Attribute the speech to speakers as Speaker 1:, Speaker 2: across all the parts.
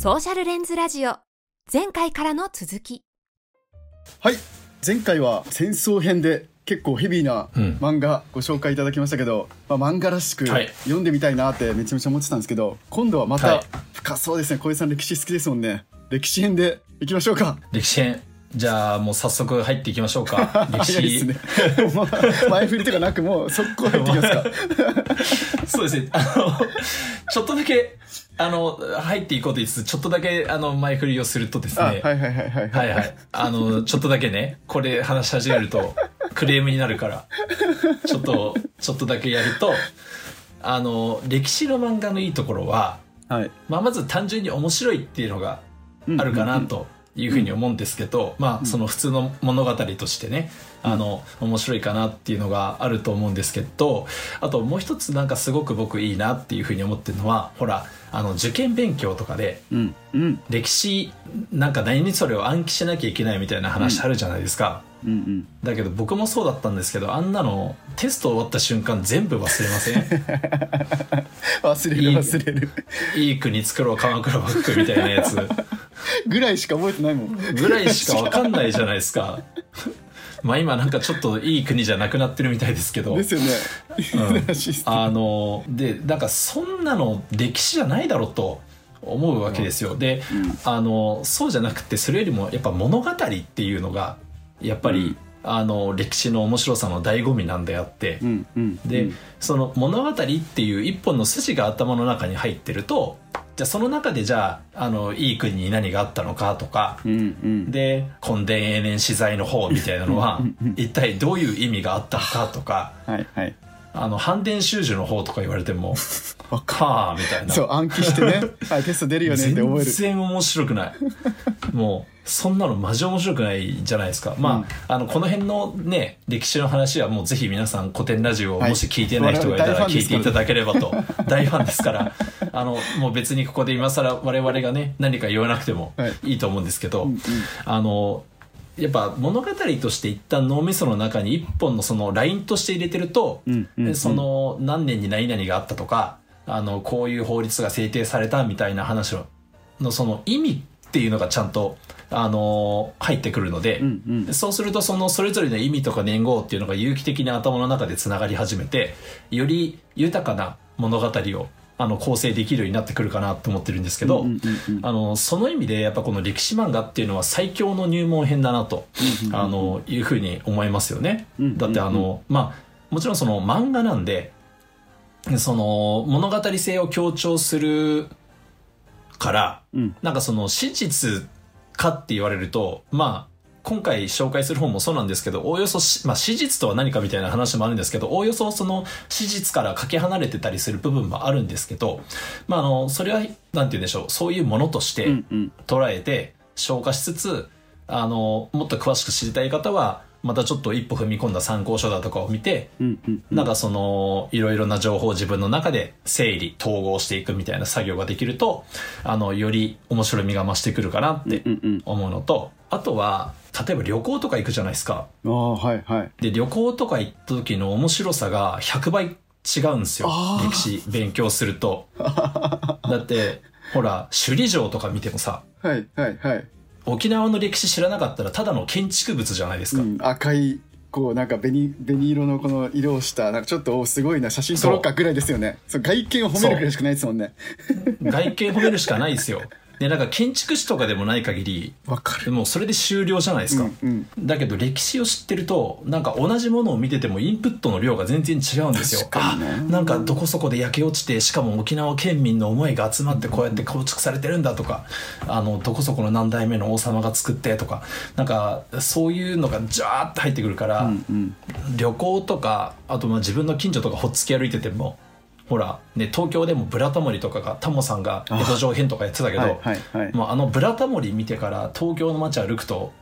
Speaker 1: ソーシャルレンズラジオ。前回からの続き。
Speaker 2: はい。前回は戦争編で結構ヘビーな
Speaker 3: うん。
Speaker 2: 漫画ご紹介いただきましたけど、まあ、漫画らしく
Speaker 3: はい。
Speaker 2: 読んでみたいなってめちゃめちゃ思ってたんですけど今度はまた
Speaker 3: はい。
Speaker 2: 深そうですね。小江さん歴史好きですもんね。歴史編でいきましょうか。
Speaker 3: 歴史編。じゃあもう早速入っていきましょうか。歴
Speaker 2: 早いです
Speaker 3: 史、
Speaker 2: ね 前振りとかなくもう速攻入っていきますか。
Speaker 3: そうですね。あのちょっとだけあの入っていこうと言いつつちょっとだけあの前振りをするとですね。
Speaker 2: あはいはいはいはい
Speaker 3: はい。はいあのちょっとだけねこれ話し始めるとクレームになるからちょっとちょっとだけやるとあの歴史の漫画のいいところは、
Speaker 2: はい。
Speaker 3: まあ、まず単純に面白いっていうのがあるかなというふうに思うんですけど、まあその普通の物語としてねあの面白いかなっていうのがあると思うんですけどあともう一つなんかすごく僕いいなっていうふうに思ってるのはほらあの受験勉強とかで歴史なんか何にそれを暗記しなきゃいけないみたいな話あるじゃないですか、
Speaker 2: うんうん。
Speaker 3: だけど僕もそうだったんですけどあんなのテスト終わった瞬間全部忘れません？
Speaker 2: 忘れる忘れる。
Speaker 3: いい国作ろう鎌倉幕府みたいなやつ
Speaker 2: ぐらいしか覚えてないもん。
Speaker 3: ぐらいしか分かんないじゃないですか。まあ今なんかちょっといい国じゃなくなってるみたいですけど。
Speaker 2: ですよね。
Speaker 3: うん。あのでなんかそんなの歴史じゃないだろうと思うわけですよ。で、あのそうじゃなくてそれよりもやっぱ物語っていうのがやっぱり、あの歴史の面白さの醍醐味なんであって、
Speaker 2: うんうん
Speaker 3: で、
Speaker 2: うん。
Speaker 3: その物語っていう一本の筋が頭の中に入ってるとじゃあその中でじゃああのいい国に何があったのかとか、
Speaker 2: うんうん。
Speaker 3: で根伝永年資材の方みたいなのは一体どういう意味があったのかとか
Speaker 2: はいはい
Speaker 3: あの反伝習字の方とか言われても
Speaker 2: わ
Speaker 3: かあみたいな。
Speaker 2: そう暗記してね。はいテスト出るよねって覚え
Speaker 3: 全
Speaker 2: る
Speaker 3: 然面白くない。もうそんなのマジ面白くないじゃないですか。まあ,、あのこの辺のね歴史の話はもうぜひ皆さん古典ラジオを
Speaker 2: はい。
Speaker 3: もし聞いてない人がいたら聞いていただければと。大ファンですから。あのもう別にここで今更我々がね何か言わなくても
Speaker 2: はい。
Speaker 3: いいと思うんですけど、
Speaker 2: うんうん。
Speaker 3: あのやっぱ物語として一旦脳みその中に一本のそのラインとして入れてると、
Speaker 2: うんうんうん。
Speaker 3: その何年に何々があったとかあのこういう法律が制定されたみたいな話ののその意味っていうのがちゃんとあの入ってくるので、
Speaker 2: うんうん。
Speaker 3: そうするとそのそれぞれの意味とか年号っていうのが有機的に頭の中でつながり始めてより豊かな物語をあの構成できるようになってくるかなと思ってるんですけど、あのその意味でやっぱこの歴史漫画っていうのは最強の入門編だなと、あのいうふうに思いますよね。だってあのまあもちろんその漫画なんでその物語性を強調するから
Speaker 2: うん。
Speaker 3: なんかその史実かって言われるとまあ今回紹介する本もそうなんですけどおおよそし、まあ、史実とは何かみたいな話もあるんですけどおおよそその史実からかけ離れてたりする部分もあるんですけど、まあ、あのそれはなんて言うんでしょうそういうものとして捉えて消化しつつあのもっと詳しく知りたい方はまたちょっと一歩踏み込んだ参考書だとかを見てなんかそのいろいろな情報を自分の中で整理統合していくみたいな作業ができるとあのより面白みが増してくるかなって思うのとあとは例えば旅行とか行くじゃないですか。
Speaker 2: ああはいはい。
Speaker 3: で旅行とか行った時の面白さが100倍違うんですよ。歴史勉強すると。だってほら首里城とか見てもさ
Speaker 2: はいはいはい。
Speaker 3: 沖縄の歴史知らなかったらただの建築物じゃないですか、
Speaker 2: うん、赤いこうなんか紅紅色のこの色をしたなんかちょっとおすごいな写真撮ろうかぐらいですよね。そう外見を褒めるぐらいしかないですもんね。
Speaker 3: 外見褒めるしかないですよでなんか建築士とかでもない限り
Speaker 2: わかる。
Speaker 3: もうそれで終了じゃないですか、
Speaker 2: うんうん。
Speaker 3: だけど歴史を知ってるとなんか同じものを見ててもインプットの量が全然違うんですよ。なんかどこそこで焼け落ちてしかも沖縄県民の思いが集まってこうやって構築されてるんだとかあのどこそこの何代目の王様が作ってとかなんかそういうのがジャーって入ってくるから、
Speaker 2: うんうん。
Speaker 3: 旅行とかあとまあ自分の近所とかほっつき歩いててもほら、ね、東京でも「ブラタモリ」とかがタモさんが江戸城編とかやってたけど、
Speaker 2: はいはいはい。
Speaker 3: もうあの「ブラタモリ」見てから東京の街歩くと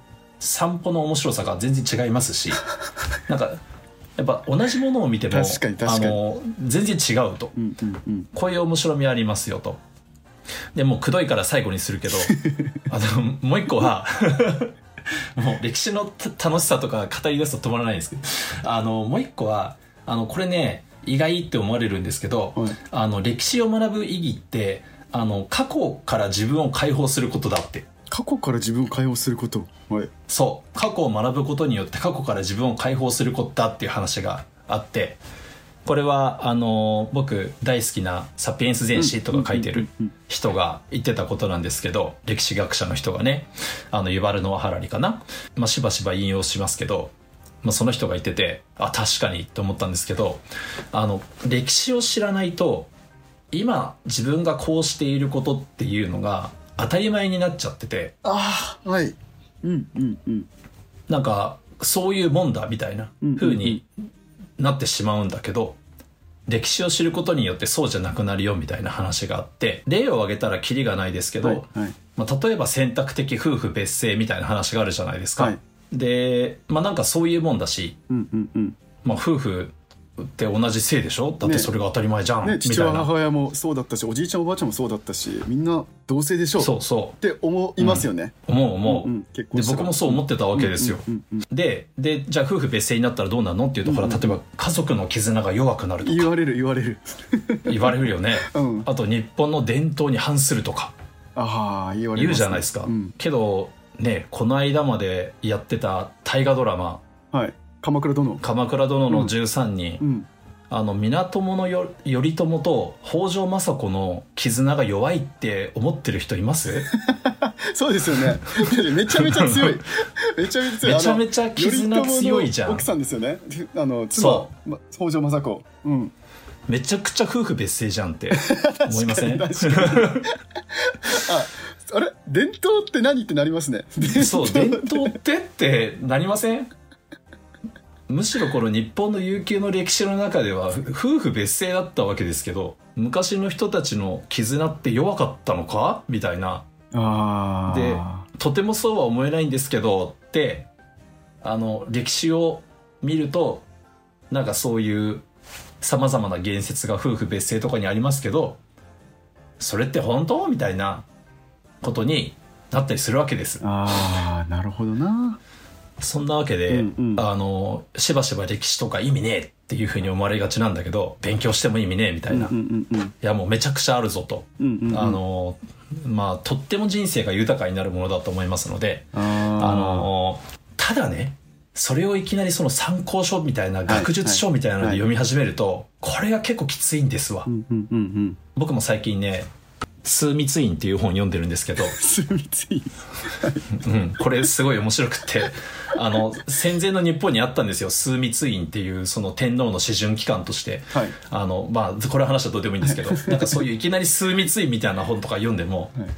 Speaker 3: 散歩の面白さが全然違いますし なんかやっぱ同じものを見ても
Speaker 2: 確かに確かに。
Speaker 3: あの全然違うと。
Speaker 2: うんうんうん。
Speaker 3: こういう面白みありますよと。でもうくどいから最後にするけど あのもう一個は もう歴史のた楽しさとか語り出すと止まらないんですけどあのもう一個はあのこれね意外って思われるんですけど、
Speaker 2: はい。
Speaker 3: あの歴史を学ぶ意義ってあの過去から自分を解放することだって。
Speaker 2: 過去から自分を解放すること？はい。
Speaker 3: そう。過去を学ぶことによって過去から自分を解放することだっていう話があってこれはあの僕大好きな「サピエンス全史」とか書いてる人が言ってたことなんですけど歴史学者の人がねあのユバルノア・ハラリかな、まあ、しばしば引用しますけど、まあ、その人が言っててあ確かにと思ったんですけどあの歴史を知らないと今自分がこうしていることっていうのが当たり前になっちゃってて。
Speaker 2: ああはい。うんうんうん。
Speaker 3: なんかそういうもんだみたいな風になってしまうんだけど歴史を知ることによってそうじゃなくなるよみたいな話があって例を挙げたらキリがないですけど、
Speaker 2: はいはい。
Speaker 3: まあ、例えば選択的夫婦別姓みたいな話があるじゃないですか。
Speaker 2: はい
Speaker 3: でまあなんかそういうもんだし、
Speaker 2: うんうんうん。
Speaker 3: まあ、夫婦って同じ姓でしょ？だってそれが当たり前じゃん、
Speaker 2: ね
Speaker 3: みたいな。
Speaker 2: 父親母親もそうだったしおじいちゃんおばあちゃんもそうだったしみんな同性でしょう。
Speaker 3: そうそ
Speaker 2: って思いますよね、
Speaker 3: う思う思う、
Speaker 2: うんうん。
Speaker 3: で僕もそう思ってたわけですよ、
Speaker 2: うんうんうん
Speaker 3: ででじゃあ夫婦別姓になったらどうなるの？っていうところは例えば家族の絆が弱くなるとか。
Speaker 2: 言われる言われる。
Speaker 3: 言われるよね、
Speaker 2: うん。
Speaker 3: あと日本の伝統に反するとか。
Speaker 2: ああ言われ
Speaker 3: 言う
Speaker 2: ます
Speaker 3: じゃないですか、
Speaker 2: うん。
Speaker 3: けどねこの間までやってた大河ドラマ
Speaker 2: はい。鎌倉殿「
Speaker 3: 鎌倉殿の13人」
Speaker 2: うん。
Speaker 3: あの源のよ頼朝と北条政子の絆が弱いって思ってる人います？
Speaker 2: そうですよね。めちゃめちゃ強い。めちゃめちゃ強い。
Speaker 3: めちゃめちゃ絆強いじゃん。
Speaker 2: 奥さんですよね。あの妻
Speaker 3: そ
Speaker 2: ま北条政子。うん。
Speaker 3: めちゃくちゃ夫婦別姓じゃんって思いません？
Speaker 2: ああれ？伝統って何ってなりますね。
Speaker 3: そう伝統って。ってなりません？むしろこの日本の悠久の歴史の中ではふ夫婦別姓だったわけですけど昔の人たちの絆って弱かったのか？みたいな。
Speaker 2: あ
Speaker 3: で
Speaker 2: あ
Speaker 3: とてもそうは思えないんですけどってあの歴史を見るとなんかそういうさまざまな言説が夫婦別姓とかにありますけどそれって本当？みたいなことになったりするわけです。
Speaker 2: ああなるほどな。
Speaker 3: そんなわけで、
Speaker 2: うんうん。
Speaker 3: あのしばしば歴史とか意味ねえっていうふうに思われがちなんだけど勉強しても意味ねえみたいな、い
Speaker 2: うんうんうん。
Speaker 3: やもうめちゃくちゃあるぞと、
Speaker 2: うんうんうん。
Speaker 3: あのまあとっても人生が豊かになるものだと思いますので
Speaker 2: あ
Speaker 3: のただねそれをいきなりその参考書みたいな学術書みたいなので読み始めると、これが結構きついんですわ、
Speaker 2: うんうんうんうん。
Speaker 3: 僕も最近ね「枢密院」っていう本読んでるんですけど、うん、これすごい面白くて。あの戦前の日本にあったんですよ。枢密院っていうその天皇の示準機関として。
Speaker 2: はい。
Speaker 3: あのまあこれは話はどうでもいいんですけど。なんかそういういきなり枢密院みたいな本とか読んでも
Speaker 2: はい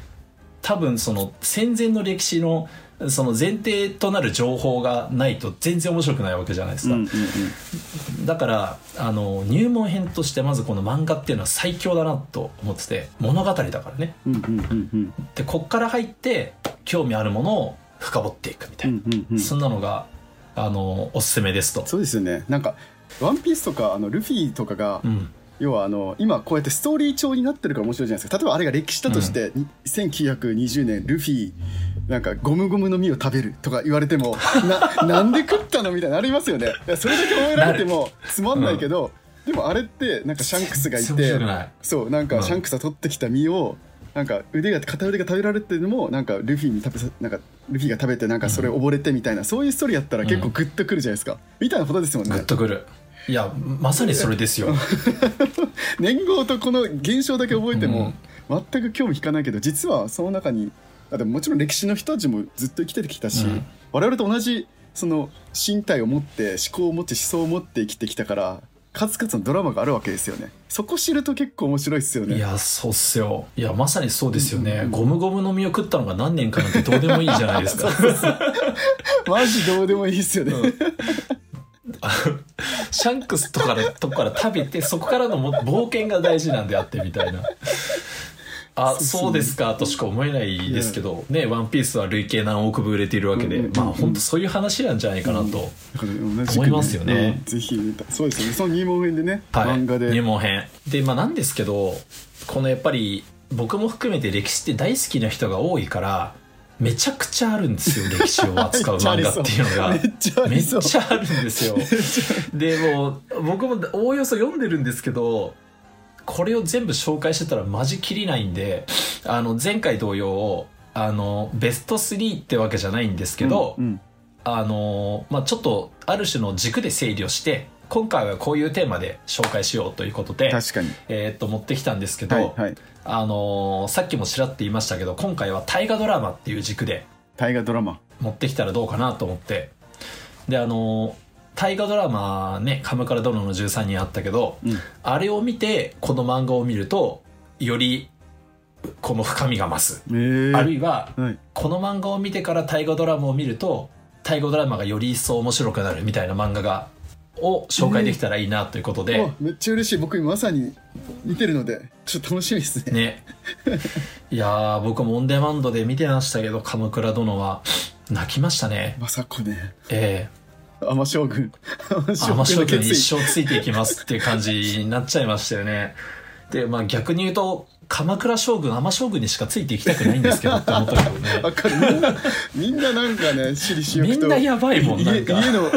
Speaker 3: 多分その戦前の歴史のその前提となる情報がないと全然面白くないわけじゃないですか、
Speaker 2: うんうんうん。
Speaker 3: だからあの入門編としてまずこの漫画っていうのは最強だなと思ってて物語だからね。
Speaker 2: うんうんうんうん。
Speaker 3: でこっから入って興味あるものを深掘っていくみたいな、
Speaker 2: うんうんうん
Speaker 3: そんなのがあのおすすめですと。
Speaker 2: そうですよね。なんか「ワンピースとかあのルフィとかが、
Speaker 3: うん
Speaker 2: 要はあの今こうやってストーリー調になってるから面白いじゃないですか。例えばあれが歴史だとして、に1920年ルフィなんかゴムゴムの実を食べるとか言われても ななんで食ったのみたいなのありますよね。それだけ覚えられてもつまんないけど、でもあれってなんかシャンクスがいてそうなん
Speaker 3: うん
Speaker 2: かシャンクスが取ってきた実をなんか腕が片腕が食べられてるのもなんかルフィに食べさなんかルフィが食べてなんかそれ溺れてみたいな、そういうストーリーやったら結構グッとくるじゃないですか、みたいなことですもんね。
Speaker 3: グッとくるいやまさにそれですよ。
Speaker 2: 年号とこの現象だけ覚えても全く興味引かないけど実はその中にあでももちろん歴史の人たちもずっと生きてきたし、
Speaker 3: うん。
Speaker 2: 我々と同じその身体を持って思考を持って思想を持って生きてきたから数々のドラマがあるわけですよね。そこ知ると結構面白いですよね。
Speaker 3: いやそうっすよ。いやまさにそうですよね、ゴムゴムの実を食ったのが何年かなんてどうでもいいじゃないですか。
Speaker 2: マジどうでもいいですよね、
Speaker 3: シャンクスとかのとこから食べてそこからのも冒険が大事なんであってみたいな。あ
Speaker 2: そう
Speaker 3: ですかとしか思えないですけどね「ワンピースは累計何億部売れているわけで、
Speaker 2: うんうんうん。
Speaker 3: まあ本当そういう話なんじゃないかなと、思いますよね。
Speaker 2: うんぜひそうですよねその入門編でね、
Speaker 3: はい、
Speaker 2: 漫画で。
Speaker 3: 入門編。でまあなんですけどこのやっぱり僕も含めて歴史って大好きな人が多いからめちゃくちゃあるんですよ歴史を扱う漫画っていうのが。
Speaker 2: めっちゃあ
Speaker 3: めっ
Speaker 2: りそう。
Speaker 3: ちゃあるんですよ。でもう僕もおおよそ読んでるんですけどこれを全部紹介してたらマジきりないんであの前回同様あのベスト3ってわけじゃないんですけど、
Speaker 2: うんうん。
Speaker 3: あのまあ、ちょっとある種の軸で整理をして今回はこういうテーマで紹介しようということで、
Speaker 2: 確かに。
Speaker 3: えーっと持ってきたんですけど、
Speaker 2: はいはい。
Speaker 3: あのさっきもちらっと言いましたけど今回は大河ドラマっていう軸で
Speaker 2: 大河ドラマ。
Speaker 3: 持ってきたらどうかなと思って。であの大河ドラマね「鎌倉殿の13人」あったけど、
Speaker 2: うん。
Speaker 3: あれを見てこの漫画を見るとよりこの深みが増す、
Speaker 2: えー、
Speaker 3: あるいは
Speaker 2: はい。
Speaker 3: この漫画を見てから大河ドラマを見ると大河ドラマがより一層面白くなるみたいな漫画がを紹介できたらいいなということで、
Speaker 2: わめっちゃ嬉しい。僕今まさに見てるのでちょっと楽しみですね。
Speaker 3: ね。いやー僕もオンデマンドで見てましたけど鎌倉殿は。泣きましたね。
Speaker 2: まさかね。
Speaker 3: ええ。
Speaker 2: 天将軍。天
Speaker 3: 天
Speaker 2: 将
Speaker 3: 将軍に一生ついていきますっていう感じになっちゃいましたよね。でまあ逆に言うと鎌倉将軍天将軍にしかついていきたくないんですけどって思ったけどね。
Speaker 2: わかる。みんなみんななんかね私利私欲と。
Speaker 3: みんなやばいもんなんか。
Speaker 2: 家家の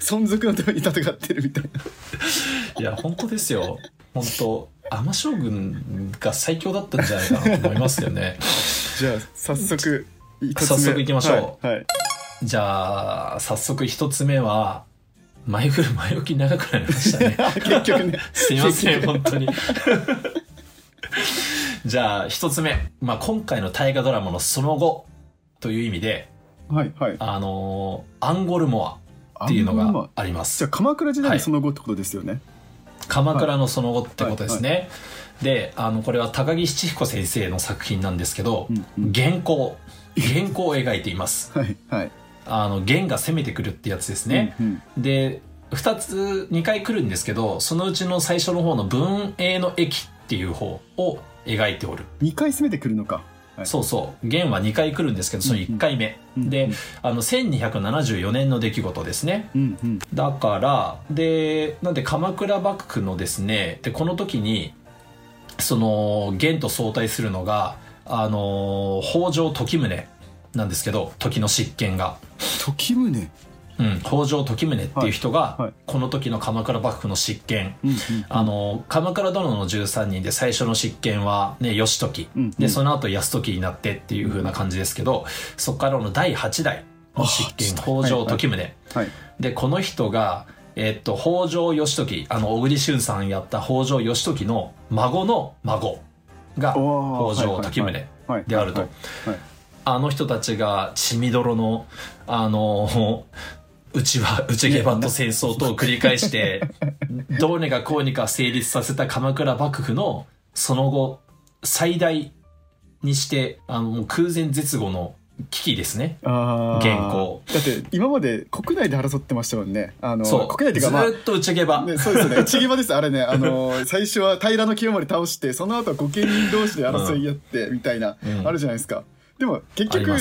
Speaker 2: 存続のために戦ってるみたいな。い
Speaker 3: や本当ですよ。本当。天将軍が最強だったんじゃないかなと思いますよね。
Speaker 2: じゃあ早速一つ目。
Speaker 3: 早速行きましょう。
Speaker 2: はい、はい。
Speaker 3: じゃあ早速一つ目は前振る前置き長くなりましたね。
Speaker 2: 結局ね。
Speaker 3: すいません本当にじゃあ一つ目、まあ、今回の大河ドラマのその後という意味で
Speaker 2: はいはい。
Speaker 3: あのーアンゴルモアっていうのがあります。
Speaker 2: じゃあ鎌倉時代
Speaker 3: はい。
Speaker 2: のその後ってことですよね、
Speaker 3: 鎌倉のその後ってことですね、であのこれは高木七彦先生の作品なんですけど、
Speaker 2: うんうん。
Speaker 3: 原稿。原稿を描いています。
Speaker 2: はいはい。
Speaker 3: あの元が攻めてくるってやつですね、
Speaker 2: うん
Speaker 3: で2つ2回来るんですけどそのうちの最初の方の文永の駅っていう方を描いておる、
Speaker 2: 2回攻めてくるのか。はい。
Speaker 3: そうそう。元は2回来るんですけどその1回目、
Speaker 2: うん
Speaker 3: であの1274年の出来事ですね。
Speaker 2: うんうん。
Speaker 3: だからでなんで鎌倉幕府のですねでこの時にその元と相対するのがあの北条時宗なんですけど時の執権が。
Speaker 2: 時宗？
Speaker 3: うん、北条時宗っていう人が、
Speaker 2: はい。はい。
Speaker 3: この時の鎌倉幕府の執権、
Speaker 2: うんうん
Speaker 3: あの鎌倉殿の13人で最初の執権は、ね、義時、
Speaker 2: うんうん。
Speaker 3: でその後泰時になってっていう風な感じですけどそこからの第8代の執権
Speaker 2: あ
Speaker 3: 北条時宗、
Speaker 2: はい
Speaker 3: でこの人が、えっと北条義時あの小栗旬さんやった北条義時の孫の孫が
Speaker 2: おー。
Speaker 3: 北条時宗
Speaker 2: はい
Speaker 3: であると。
Speaker 2: はいはい。
Speaker 3: あの人たちが血みどろの、あの、うちは、内毛版と戦争とを繰り返して、どうにかこうにか成立させた鎌倉幕府の、その後、最大にして、あの、空前絶後の危機ですね。
Speaker 2: あー
Speaker 3: 原稿
Speaker 2: だって今まで国内で争ってましたもんねあの。国内っていうかまあ
Speaker 3: ずーっと内毛版。
Speaker 2: ね、そうですよね。内毛場です。あれね、あのー最初は平清盛倒して、その後は御家人同士で争い合って、みたいな、
Speaker 3: うん
Speaker 2: あるじゃないですか。でも、結局。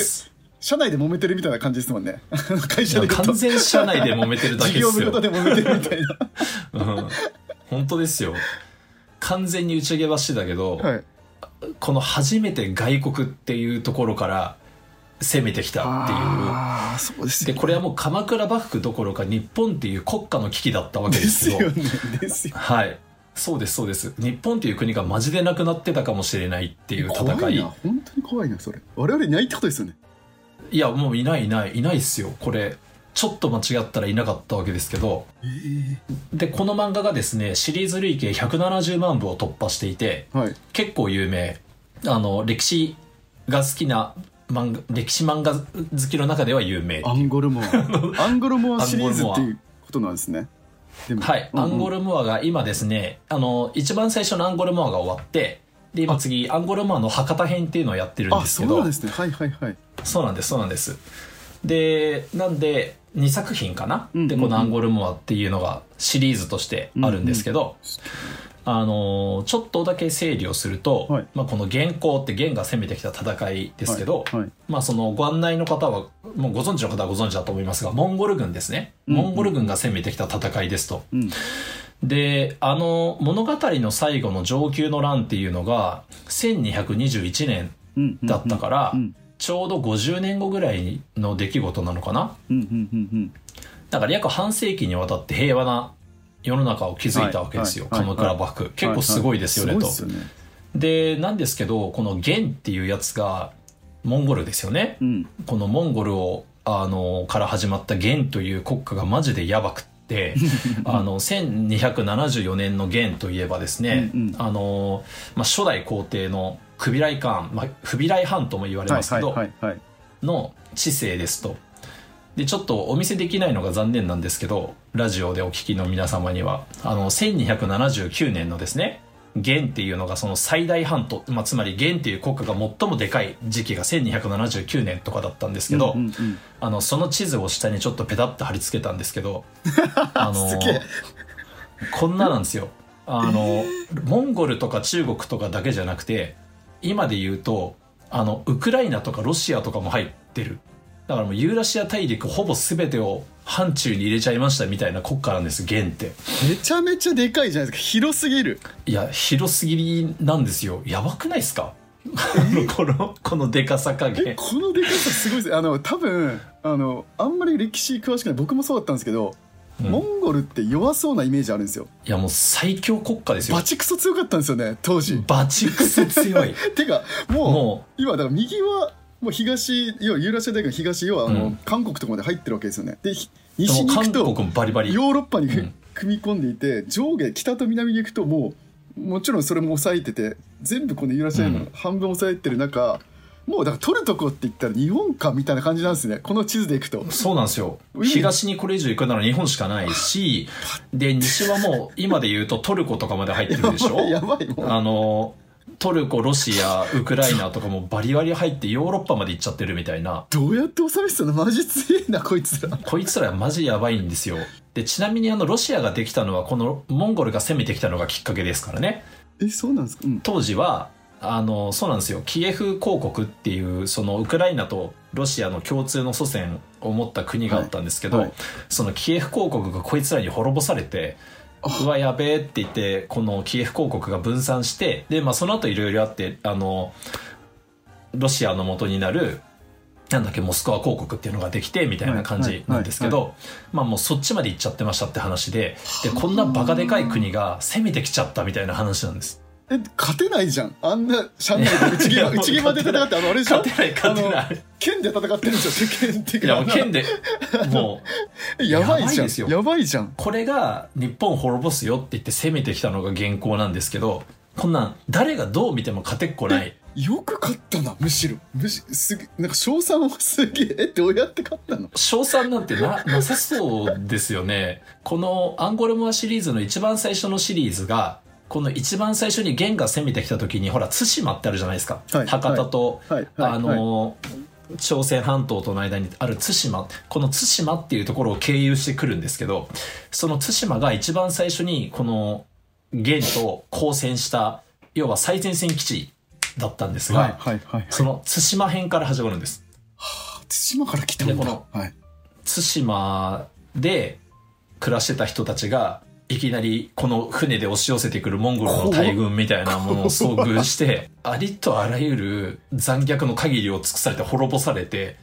Speaker 2: 社内で揉めてるみたいな感じですもんね。会社で
Speaker 3: 完全社内で揉めてるだ
Speaker 2: 事
Speaker 3: けですよ
Speaker 2: 業部。で揉めてるみたい
Speaker 3: うん本当ですよ。完全に内毛場してたけど、
Speaker 2: な。はい。
Speaker 3: この初めて外国っていうところから攻めてきたっていう。
Speaker 2: ああ、そうです
Speaker 3: で、
Speaker 2: よね。
Speaker 3: これはもう鎌倉幕府どころか日本っていう国家の危機だったわけ
Speaker 2: で
Speaker 3: です
Speaker 2: よね。ですよ。
Speaker 3: はい。そうです、そうです。日本っていう国がマジでなくなってたかもしれないっていう戦い。
Speaker 2: 怖いな。本当に怖いな、それ。我々いないってことですよね。
Speaker 3: いや、もういないいない、いないっすよ。これ、ちょっと間違ったらいなかったわけですけど。で、この漫画がですね、シリーズ累計170万部を突破していて、
Speaker 2: はい。
Speaker 3: 結構有名。あの、歴史が好きな漫画、歴史漫画好きの中では有名。
Speaker 2: アンゴルモア。アンゴルモアシリーズっていうことなんですね。
Speaker 3: はい、
Speaker 2: うんうん
Speaker 3: アンゴルモアが今ですね、あの、一番最初のアンゴルモアが終わって、で、今次、アンゴルモアの博多編っていうのをやってるん
Speaker 2: あ、
Speaker 3: ですけど
Speaker 2: そうなんで、すね。はいはいはい。
Speaker 3: そうなんです、そうなんです。で、なんで、2作品かな、
Speaker 2: うんうんうん
Speaker 3: で、このアンゴルモアっていうのがシリーズとしてあるんですけど、あのーちょっとだけ整理をすると、
Speaker 2: はい
Speaker 3: まあ、この元寇って元が攻めてきた戦いですけど、
Speaker 2: はいはい
Speaker 3: まあ、そのご案内の方はもうご存知の方はご存知だと思いますがモンゴル軍ですね、
Speaker 2: うんうん
Speaker 3: モンゴル軍が攻めてきた戦いですと。
Speaker 2: うん。
Speaker 3: であの物語の最後の承久の乱っていうのが1221年
Speaker 2: うん。
Speaker 3: だったから、
Speaker 2: うん
Speaker 3: ちょうど50年後ぐらいの出来事なのかな？だから約半世紀にわたって平和な世の中を築いたわけですよ、
Speaker 2: はい
Speaker 3: 鎌倉幕府、結構すごいですよね、と。
Speaker 2: で
Speaker 3: なんですけどこの元っていうやつがモンゴルですよね、
Speaker 2: うん。
Speaker 3: このモンゴルをあのから始まった元という国家がマジでやばくって あの1274年の元といえばですね、
Speaker 2: うんうん
Speaker 3: あのまあ、初代皇帝のクビライ・カーン、まあ、フビライ・ハンとも言われますけど、の知性ですと。で、ちょっとお見せできないのが残念なんですけど、ラジオでお聞きの皆様には、あの、1279年のですね、元っていうのがその最大半島、まあ、つまり元っていう国家が最もでかい時期が1279年とかだったんですけど、
Speaker 2: うんうんうん
Speaker 3: あの、その地図を下にちょっとペタッと貼り付けたんですけど、あのこんななんですよ。あの、モンゴルとか中国とかだけじゃなくて、今で言うと、あの、ウクライナとかロシアとかも入ってる。だからもうユーラシア大陸ほぼ全てを範疇に入れちゃいましたみたいな国家なんです、元って。
Speaker 2: めちゃめちゃでかいじゃないですか広すぎる
Speaker 3: いや、広すぎりなんですよ。やばくないですか？この、このでかさ加
Speaker 2: え
Speaker 3: 減。
Speaker 2: このでかさすごいですあの多分あのあんまり歴史詳しくない僕もそうだったんですけど、
Speaker 3: うん
Speaker 2: モンゴルって弱そうなイメージあるんですよ
Speaker 3: いや、もう最強国家ですよ
Speaker 2: バ。チクソ強かったんですよね当時、
Speaker 3: バチクソ強い。
Speaker 2: てかもう
Speaker 3: も
Speaker 2: 今だから右はもう東要はユーラシア大陸の東要はあの、
Speaker 3: うん。
Speaker 2: 韓国とかまで入ってるわけですよね。で西に行くと
Speaker 3: 国もバリバリ。
Speaker 2: ヨーロッパにふ、
Speaker 3: うん。
Speaker 2: 組み込んでいて上下北と南に行くともうもちろんそれも抑えてて全部このユーラシアの半分抑えてる中、もうだから取るとこって言ったら日本かみたいな感じなんですね。この地図でいくと。
Speaker 3: そうなんですよ。
Speaker 2: 海
Speaker 3: 東にこれ以上行くなら日本しかないし、で、西はもう今で言うとトルコとかまで入ってるでしょ？
Speaker 2: やばいやばいもう。
Speaker 3: あの、トルコ、ロシア、ウクライナとかもバリバリ入ってヨーロッパまで行っちゃってるみたいな。
Speaker 2: どうやって収めてたのマジ強いなこいつら
Speaker 3: こいつらマジやばいんですよ。で、ちなみにあの、ロシアができたのはこのモンゴルが攻めてきたのがきっかけですからね。
Speaker 2: えそうなんですか、うん、
Speaker 3: 当時は、あの、そうなんですよ。キエフ公国っていう、そのウクライナとロシアの共通の祖先を持った国があったんですけど、
Speaker 2: はいはい
Speaker 3: そのキエフ公国がこいつらに滅ぼされて、うわ、やべえって言って、このキエフ公国が分散して、で、まあその後いろいろあって、あの、ロシアの元になる、なんだっけ、モスクワ公国っていうのができて、みたいな感じなんですけど、まあもうそっちまで行っちゃってましたって話で、で、こんなバカでかい国が攻めてきちゃったみたいな話なんです。
Speaker 2: え勝てないじゃん。あんなシャン内で内
Speaker 3: いや
Speaker 2: 毛内毛まで戦ってあのあれでしょ？
Speaker 3: 勝てない勝てない。
Speaker 2: あの剣で戦ってるんですよ剣ってい
Speaker 3: や、もう剣で、もう、
Speaker 2: え やばいじゃ
Speaker 3: やばいですよ。
Speaker 2: んやばいじゃん。
Speaker 3: これが日本を滅ぼすよって言って攻めてきたのが現行なんですけど、こんなん誰がどう見ても勝てっこない。
Speaker 2: よく勝ったなむしろ。むしすげなんか賞賛はすげえ。えどうやって勝ったの？
Speaker 3: 賞賛なんてな、なさそうですよね。このアンゴルモアシリーズの一番最初のシリーズが、この一番最初に元が攻めてきた時に、ほら、対馬ってあるじゃないですか。
Speaker 2: はい
Speaker 3: 博多と、
Speaker 2: はいはい
Speaker 3: あの、朝鮮半島との間にある対馬、この対馬っていうところを経由してくるんですけど、その対馬が一番最初にこの元と交戦した、要は最前線基地だったんですが、
Speaker 2: はいはいはい
Speaker 3: その対馬編から始まるんです。
Speaker 2: 対馬から来たんだ。
Speaker 3: でこの
Speaker 2: はい。
Speaker 3: 対馬で暮らしてた人たちが、いきなりこの船で押し寄せてくるモンゴルの大軍みたいなものを遭遇して、ありとあらゆる残虐の限りを尽くされて滅ぼされて、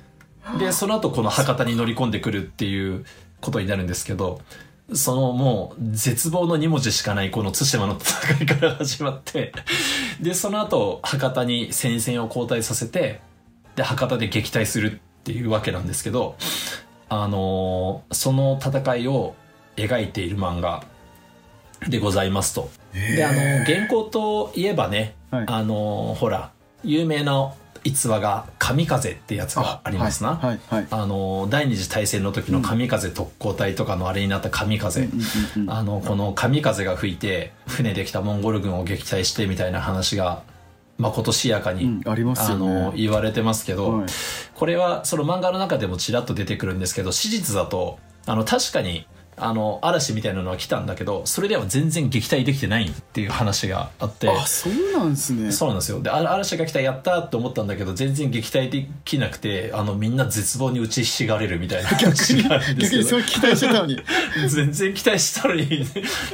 Speaker 3: で、その後この博多に乗り込んでくるっていうことになるんですけど、そのもう絶望の2文字しかないこの対馬の戦いから始まって、で、その後博多に戦線を交代させて、で、博多で撃退するっていうわけなんですけど、あのーその戦いを描いている漫画でございますと。で、あのー原稿といえばね、
Speaker 2: はい。
Speaker 3: あのーほら、有名な逸話が神風ってやつがありますな。
Speaker 2: はいはいはい。
Speaker 3: あのー第二次大戦の時の神風特攻隊とかのあれになった神風。
Speaker 2: うんうんうん
Speaker 3: あの、この神風が吹いて、船で来たモンゴル軍を撃退してみたいな話が、まことしやかに、
Speaker 2: うんあね。
Speaker 3: あの、言われてますけど、
Speaker 2: はい。
Speaker 3: これはその漫画の中でもちらっと出てくるんですけど、史実だと、あの、確かに、あの、嵐みたいなのは来たんだけど、それでは全然撃退できてないっていう話があって、
Speaker 2: あそうなんですね
Speaker 3: そうなんですよ。で、あ嵐が来た、やったって思ったんだけど、全然撃退できなくて、あの、みんな絶望に打ちひしがれるみたいな 話があるんですけど
Speaker 2: 逆にそ。れ期待してたのに
Speaker 3: 全然期待したのに、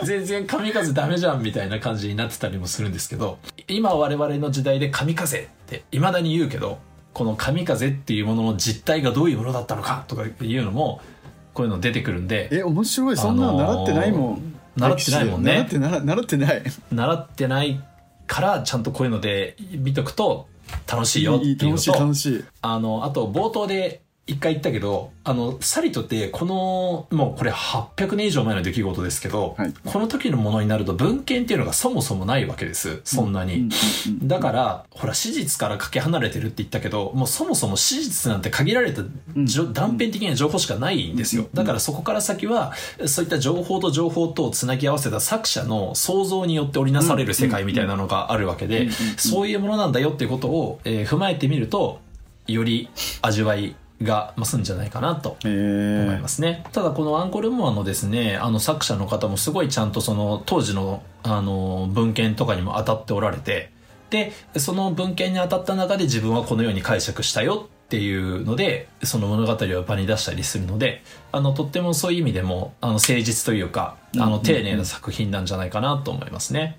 Speaker 3: 全然神風ダメじゃんみたいな感じになってたりもするんですけど、今我々の時代で神風って未だに言うけど、この神風っていうものの実態がどういうものだったのかとかいうのも、こういうの出てくるんで、
Speaker 2: え面白い。そんなの習ってないもん、
Speaker 3: 習ってないもんね。
Speaker 2: 習ってな習ってない。
Speaker 3: 習ってないからちゃんとこういうので見とくと楽しいよっていうの
Speaker 2: 楽しい
Speaker 3: と
Speaker 2: 楽しい。
Speaker 3: あのあと冒頭で一回言ったけどあのサリトってこのもうこれ800年以上前の出来事ですけど、
Speaker 2: はい。
Speaker 3: この時のものになると文献っていうのがそもそもないわけです。そんなに。だから、ほら、史実からかけ離れてるって言ったけど、もうそもそも史実なんて限られた断片的な情報しかないんですよ。だからそこから先は、そういった情報と情報とをつなぎ合わせた作者の想像によって織りなされる世界みたいなのがあるわけで、そういうものなんだよっていうことを、えー踏まえてみると、より味わいが増すんじゃないかなと
Speaker 2: へ
Speaker 3: 思い
Speaker 2: え
Speaker 3: ますね。ただこのアンコルモアのですね、あの作者の方もすごいちゃんとその当時のあの文献とかにも当たっておられて、で、その文献に当たった中で自分はこのように解釈したよっていうので、その物語を場に出したりするので、あの、とってもそういう意味でも、あの、誠実というか、あの、丁寧な作品なんじゃないかなと思いますね。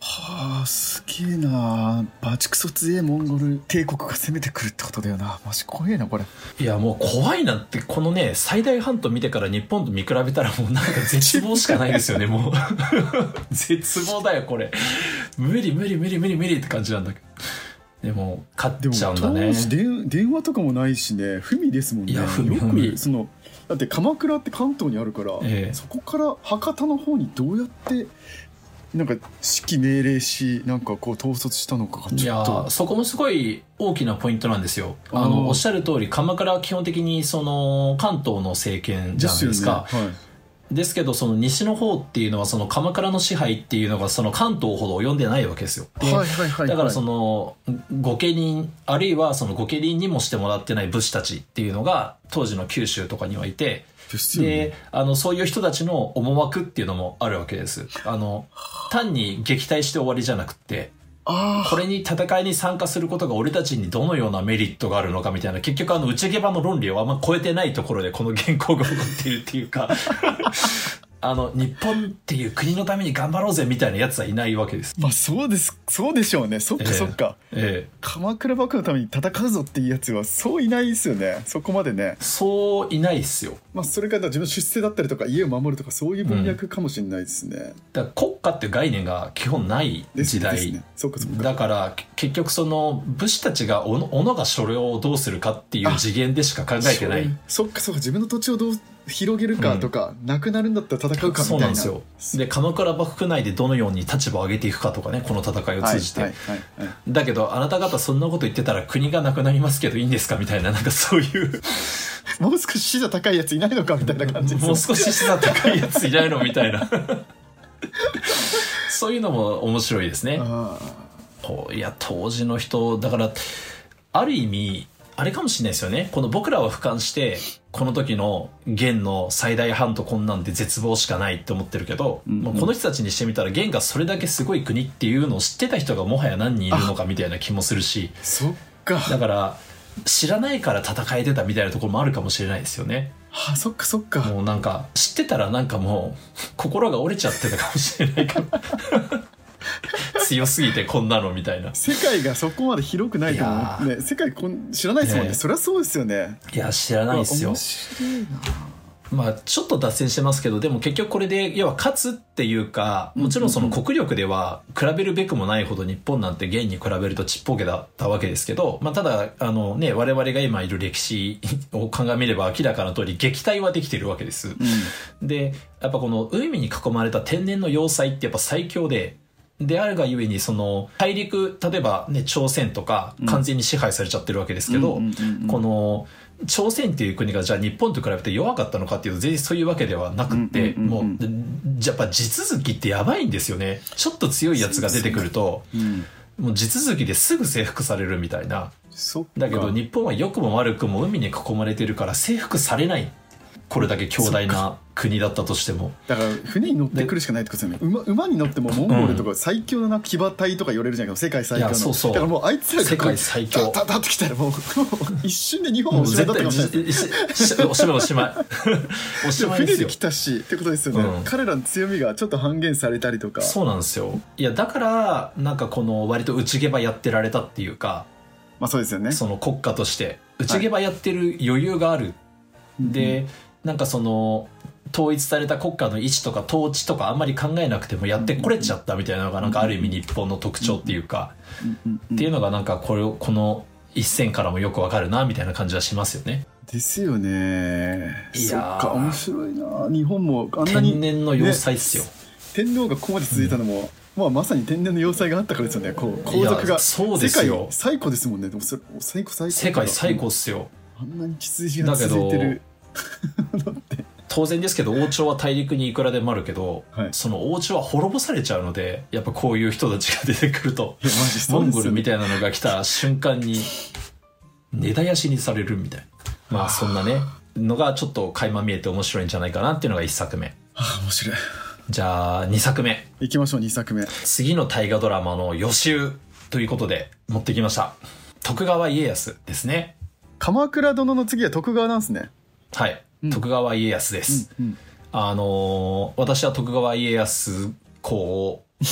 Speaker 2: はあすげえなバチクソ強えモンゴル帝国が攻めてくるってことだよなマジ怖えなこれ
Speaker 3: いや、もう怖いなって、このね、最大半島見てから日本と見比べたらもうなんか絶望しかないですよね、もう。絶望だよ、これ。無理無理無理無理無理って感じなんだけど。でも、勝っちゃうんだ
Speaker 2: 当
Speaker 3: ね。
Speaker 2: 時電電話とかもないしね不味ですもんね。
Speaker 3: いや
Speaker 2: そのだって鎌倉って関東にあるから、
Speaker 3: ええ。
Speaker 2: そこから博多の方にどうやってなんか指揮命令しなんかこう統率したのかちょっと。
Speaker 3: ーそこもすごい大きなポイントなんですよ。あの、おっしゃる通り、鎌倉は基本的にその、関東の政権じゃないですか。
Speaker 2: ね。はい
Speaker 3: ですけど、その西の方っていうのは、その鎌倉の支配っていうのが、その関東ほど及んでないわけですよ。で
Speaker 2: はいはいはい
Speaker 3: だからその、御家人、あるいはその御家人にもしてもらってない武士たちっていうのが、当時の九州とかにはいて、
Speaker 2: でね
Speaker 3: で、あの、そういう人たちの思惑っていうのもあるわけです。あの、単に撃退して終わりじゃなくって、
Speaker 2: あ
Speaker 3: これに戦いに参加することが俺たちにどのようなメリットがあるのかみたいな、結局あの内毛場の論理をあんま超えてないところでこの原稿が起こっているっていうか、あの、日本っていう国のために頑張ろうぜみたいなやつはいないわけです。
Speaker 2: あまあそうですそうでしょうねそっか
Speaker 3: ええ
Speaker 2: そっか、
Speaker 3: ええ。
Speaker 2: 鎌倉幕府のために戦うぞっていうやつはそういないですよねそこまでね
Speaker 3: そういないっすよ。
Speaker 2: まあそれから自分の出世だったりとか家を守るとかそういう文脈かもしれないですね、
Speaker 3: だから国家っていう概念が基本ない時代。
Speaker 2: ねそっかそっか
Speaker 3: だからけ結局その武士たちがおのおのが所領をどうするかっていう次元でしか考えてない。
Speaker 2: そっかそっか自分の土地をどう広げるかとか、なくなるんだったら戦うかみたいな
Speaker 3: そうなんですよ。で、鎌倉幕府内でどのように立場を上げていくかとかね、この戦いを通じて。
Speaker 2: はいはいはいはい
Speaker 3: だけど、あなた方そんなこと言ってたら国がなくなりますけどいいんですかみたいな、なんかそういう、
Speaker 2: もう少し死者高いやついないのかみたいな感じ
Speaker 3: もう少し資産高いやついないのみたいな。そういうのも面白いですね。
Speaker 2: あ
Speaker 3: こういや、当時の人、だから、ある意味、あれかもしれないですよね。この僕らは俯瞰して、この時の元の最大半とこんなんで絶望しかないって思ってるけど、
Speaker 2: うんうん
Speaker 3: もうこの人たちにしてみたら元がそれだけすごい国っていうのを知ってた人がもはや何人いるのかみたいな気もするし、
Speaker 2: ーそっか
Speaker 3: だから、知らないから戦えてたみたいなところもあるかもしれないですよね。
Speaker 2: あそっかそっか
Speaker 3: もうなんか、知ってたらなんかもう、心が折れちゃってたかもしれないから。強すぎてこんなのみたいな。
Speaker 2: 世界がそこまで広くないと思う、ね、世界こん知らないですもんね。
Speaker 3: ね
Speaker 2: そりゃそうですよね。
Speaker 3: いや、知らないですよ。
Speaker 2: 面。白いな。
Speaker 3: まあ、ちょっと脱線してますけど、でも結局これで、要は勝つっていうか、もちろんその国力では比べるべくもないほど日本なんて現に比べるとちっぽけだったわけですけど、まあただ、あのね、我々が今いる歴史を鑑みれば明らかな通り撃退はできてるわけです。で、やっぱこの海に囲まれた天然の要塞ってやっぱ最強で、であるがゆえにその大陸、例えばね、朝鮮とか完全に支配されちゃってるわけですけど、この朝鮮っていう国がじゃあ日本と比べて弱かったのかっていうと全然そういうわけではなくって、もう、じゃやっぱ地続きってやばいんですよね。ちょっと強いやつが出てくると、
Speaker 2: うん
Speaker 3: もう地続きですぐ征服されるみたいな。だけど日本は良くも悪くも海に囲まれてるから征服されない。これだけ強大な国だったとしても。
Speaker 2: だから船に乗ってくるしかないってことですよね。馬馬に乗ってもモンゴルとか最強な騎馬隊とか言われるじゃないか世界最強の
Speaker 3: そうそう。
Speaker 2: だからもうあいつらが
Speaker 3: 世界最強。
Speaker 2: ダダダってきたらもう 一瞬で日本を失った
Speaker 3: 絶
Speaker 2: ってかもしれない。
Speaker 3: おしまいおしまい。おしまい
Speaker 2: 船で来。たしってことですよね、
Speaker 3: うん
Speaker 2: 彼らの強みがちょっと半減されたりとか。
Speaker 3: そうなんですよ。いや、だから、なんかこの割と内毛場やってられたっていうか、
Speaker 2: まあそうですよね。
Speaker 3: その国家として。内毛場やってる余裕がある、でなんかその統一された国家の位置とか統治とかあんまり考えなくてもやってこれちゃったみたいなのがなんかある意味日本の特徴っていうか、っていうのがなんかこれをこの一戦からもよくわかるなみたいな感じはしますよね。
Speaker 2: ですよね。
Speaker 3: いやー。
Speaker 2: そっか面白いな。日本もあんなに
Speaker 3: 天然の要塞っすよ。
Speaker 2: ね天皇がここまで続いたのも、まあ、まさに天然の要塞があったからですよね。こう皇族が
Speaker 3: そうですよ。
Speaker 2: 世界最古ですもんね。でもそれ最古最古
Speaker 3: 世界最高っすよ。
Speaker 2: あんなに血筋が続いてる
Speaker 3: 当然ですけど王朝は大陸にいくらでもあるけど、
Speaker 2: はい。
Speaker 3: その王朝は滅ぼされちゃうのでやっぱこういう人たちが出てくるとモンゴルみたいなのが来た瞬間に根絶やしにされるみたいな。まあそんなねのがちょっと垣間見えて面白いんじゃないかなっていうのが1作目。
Speaker 2: ああ面白い。
Speaker 3: じゃあ2作目。
Speaker 2: 行きましょう2作目。
Speaker 3: 次の大河ドラマの予習ということで持ってきました。徳川家康ですね。
Speaker 2: 鎌倉殿の次は徳川なんですね
Speaker 3: はい、
Speaker 2: うん。
Speaker 3: 徳川家康です、
Speaker 2: うん
Speaker 3: あのー私は徳川家康公をも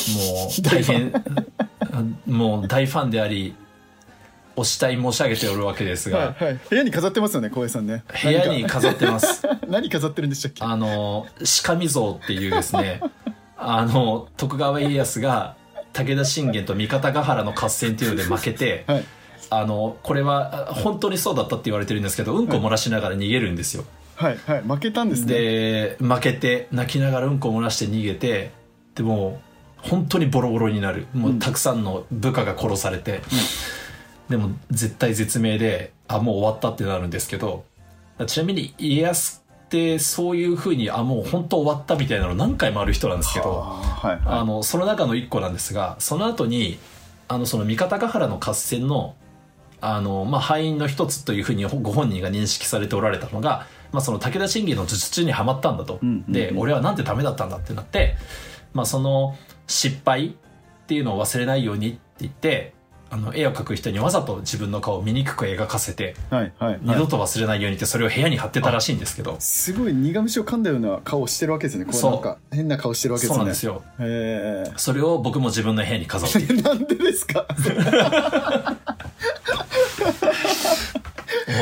Speaker 3: う大変 もう大ファンでありお慕い申し上げておるわけですが、
Speaker 2: はいはい。部屋に飾ってますよね浩平さんね。
Speaker 3: 部屋に飾ってます。
Speaker 2: 何 飾ってるんでしたっけ？
Speaker 3: あの鹿見像っていうですね あの徳川家康が武田信玄と三方ヶ原の合戦っていうので負けて、
Speaker 2: はい
Speaker 3: あのこれはあ本当にそうだったって言われてるんですけどうんこ漏らしながら逃げるんですよ、
Speaker 2: はいはい。負けたんですね。
Speaker 3: で負けて泣きながらうんこ漏らして逃げてでもう本当にボロボロになる。もうたくさんの部下が殺されて、でも絶対絶命であもう終わったってなるんですけどちなみに家康ってそういうふうにあもう本当終わったみたいなの何回もある人なんですけど
Speaker 2: あーはい。
Speaker 3: あ
Speaker 2: は
Speaker 3: のその中の一個なんですがその後にあのその三方ヶ原の合戦のあの、まあ、敗因の一つというふうにご本人が認識されておられたのが、まあ、その武田信玄の術中にはまったんだと、で俺はなんてダメだったんだってなって、まあ、その失敗っていうのを忘れないようにって言ってあの絵を描く人にわざと自分の顔を醜く描かせて
Speaker 2: いはいはい。
Speaker 3: 二度と忘れないようにってそれを部屋に貼ってたらしいんですけど、
Speaker 2: すごい苦虫を噛んだような顔をしてるわけですね。こうなんか変な顔してるわけですね。
Speaker 3: そうなんですよ。
Speaker 2: へ
Speaker 3: それを僕も自分の部屋に飾って。
Speaker 2: なんでですか